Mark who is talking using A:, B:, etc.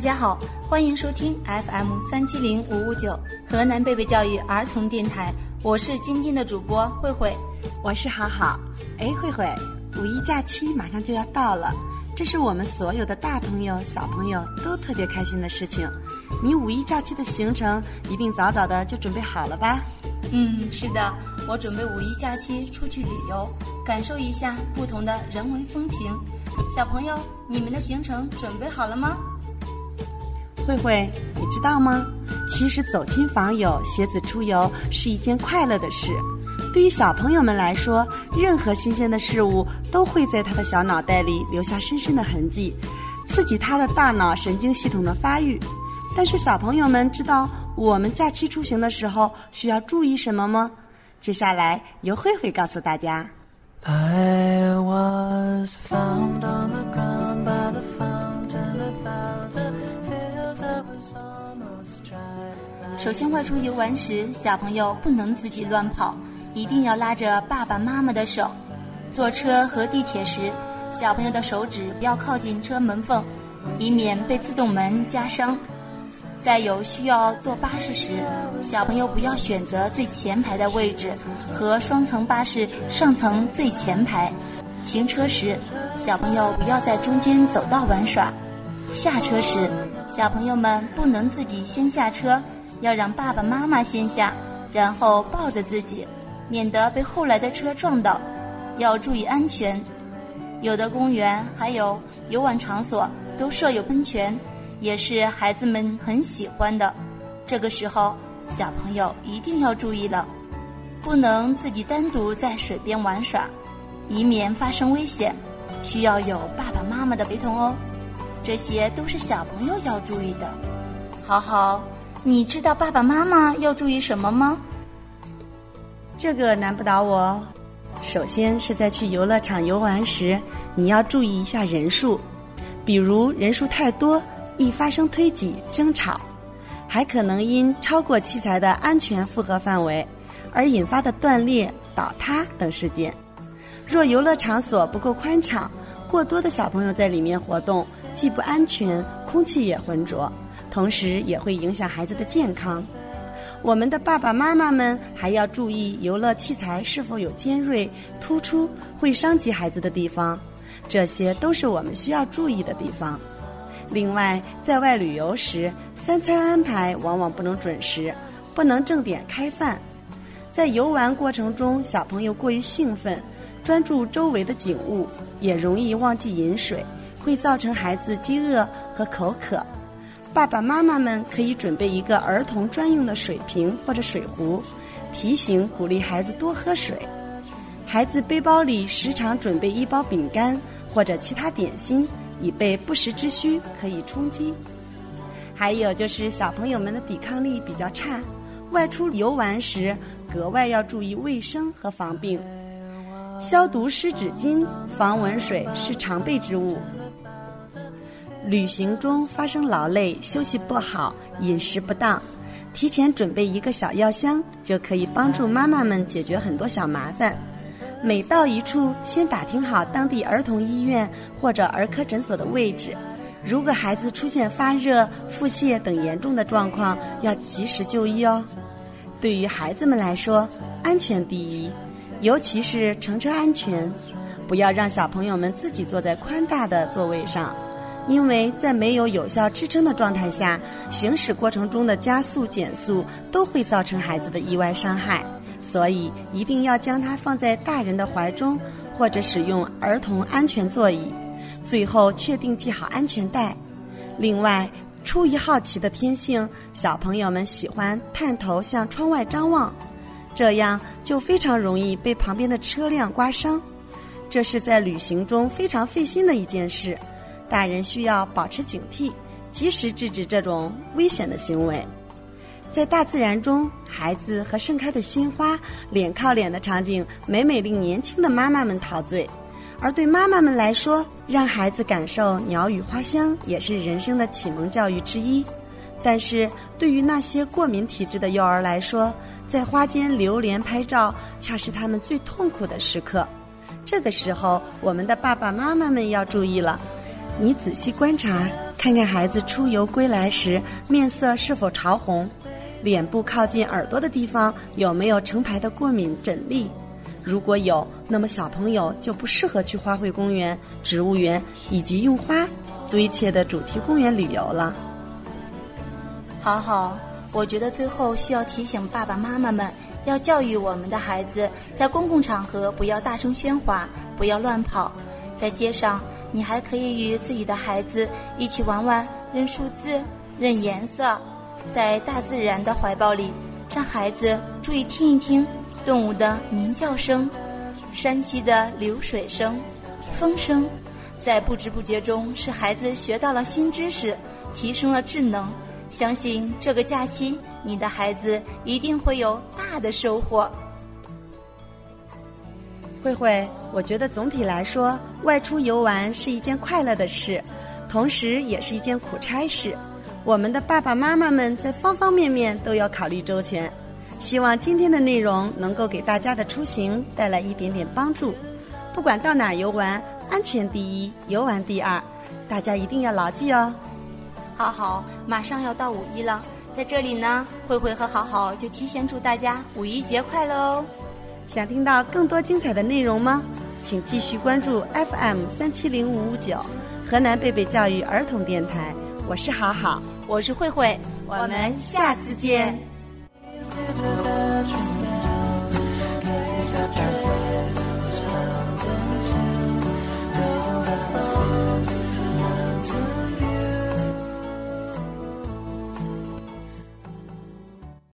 A: 大家好，欢迎收听 FM 三七零五五九河南贝贝教育儿童电台，我是今天的主播慧慧，
B: 我是好好。哎，慧慧，五一假期马上就要到了，这是我们所有的大朋友小朋友都特别开心的事情。你五一假期的行程一定早早的就准备好了吧？
A: 嗯，是的，我准备五一假期出去旅游，感受一下不同的人文风情。小朋友，你们的行程准备好了吗？
B: 慧慧，你知道吗？其实走亲访友、携子出游是一件快乐的事。对于小朋友们来说，任何新鲜的事物都会在他的小脑袋里留下深深的痕迹，刺激他的大脑神经系统的发育。但是小朋友们知道我们假期出行的时候需要注意什么吗？接下来由慧慧告诉大家。
A: 首先，外出游玩时，小朋友不能自己乱跑，一定要拉着爸爸妈妈的手。坐车和地铁时，小朋友的手指不要靠近车门缝，以免被自动门夹伤。在有需要坐巴士时，小朋友不要选择最前排的位置和双层巴士上层最前排。行车时，小朋友不要在中间走道玩耍。下车时，小朋友们不能自己先下车。要让爸爸妈妈先下，然后抱着自己，免得被后来的车撞到。要注意安全。有的公园还有游玩场所都设有喷泉，也是孩子们很喜欢的。这个时候，小朋友一定要注意了，不能自己单独在水边玩耍，以免发生危险。需要有爸爸妈妈的陪同哦。这些都是小朋友要注意的。好好。你知道爸爸妈妈要注意什么吗？
B: 这个难不倒我。首先是在去游乐场游玩时，你要注意一下人数，比如人数太多易发生推挤、争吵，还可能因超过器材的安全负荷范围而引发的断裂、倒塌等事件。若游乐场所不够宽敞，过多的小朋友在里面活动，既不安全，空气也浑浊。同时也会影响孩子的健康。我们的爸爸妈妈们还要注意游乐器材是否有尖锐、突出会伤及孩子的地方，这些都是我们需要注意的地方。另外，在外旅游时，三餐安排往往不能准时，不能正点开饭。在游玩过程中，小朋友过于兴奋，专注周围的景物，也容易忘记饮水，会造成孩子饥饿和口渴。爸爸妈妈们可以准备一个儿童专用的水瓶或者水壶，提醒鼓励孩子多喝水。孩子背包里时常准备一包饼干或者其他点心，以备不时之需可以充饥。还有就是小朋友们的抵抗力比较差，外出游玩时格外要注意卫生和防病，消毒湿纸巾、防蚊水是常备之物。旅行中发生劳累、休息不好、饮食不当，提前准备一个小药箱，就可以帮助妈妈们解决很多小麻烦。每到一处，先打听好当地儿童医院或者儿科诊所的位置。如果孩子出现发热、腹泻等严重的状况，要及时就医哦。对于孩子们来说，安全第一，尤其是乘车安全，不要让小朋友们自己坐在宽大的座位上。因为在没有有效支撑的状态下，行驶过程中的加速、减速都会造成孩子的意外伤害，所以一定要将它放在大人的怀中，或者使用儿童安全座椅。最后确定系好安全带。另外，出于好奇的天性，小朋友们喜欢探头向窗外张望，这样就非常容易被旁边的车辆刮伤，这是在旅行中非常费心的一件事。大人需要保持警惕，及时制止这种危险的行为。在大自然中，孩子和盛开的鲜花脸靠脸的场景，每每令年轻的妈妈们陶醉。而对妈妈们来说，让孩子感受鸟语花香，也是人生的启蒙教育之一。但是对于那些过敏体质的幼儿来说，在花间流连拍照，恰是他们最痛苦的时刻。这个时候，我们的爸爸妈妈们要注意了。你仔细观察，看看孩子出游归来时面色是否潮红，脸部靠近耳朵的地方有没有成排的过敏疹粒。如果有，那么小朋友就不适合去花卉公园、植物园以及用花堆砌的主题公园旅游了。
A: 好好，我觉得最后需要提醒爸爸妈妈们，要教育我们的孩子，在公共场合不要大声喧哗，不要乱跑。在街上，你还可以与自己的孩子一起玩玩认数字、认颜色，在大自然的怀抱里，让孩子注意听一听动物的鸣叫声、山溪的流水声、风声，在不知不觉中，使孩子学到了新知识，提升了智能。相信这个假期，你的孩子一定会有大的收获。
B: 慧慧，我觉得总体来说，外出游玩是一件快乐的事，同时也是一件苦差事。我们的爸爸妈妈们在方方面面都要考虑周全。希望今天的内容能够给大家的出行带来一点点帮助。不管到哪儿游玩，安全第一，游玩第二，大家一定要牢记哦。
A: 好好，马上要到五一了，在这里呢，慧慧和好好就提前祝大家五一节快乐哦！
B: 想听到更多精彩的内容吗？请继续关注 FM 三七零五五九，河南贝贝教育儿童电台。我是好好，
A: 我是慧慧，
B: 我们下次见。
C: He's dancing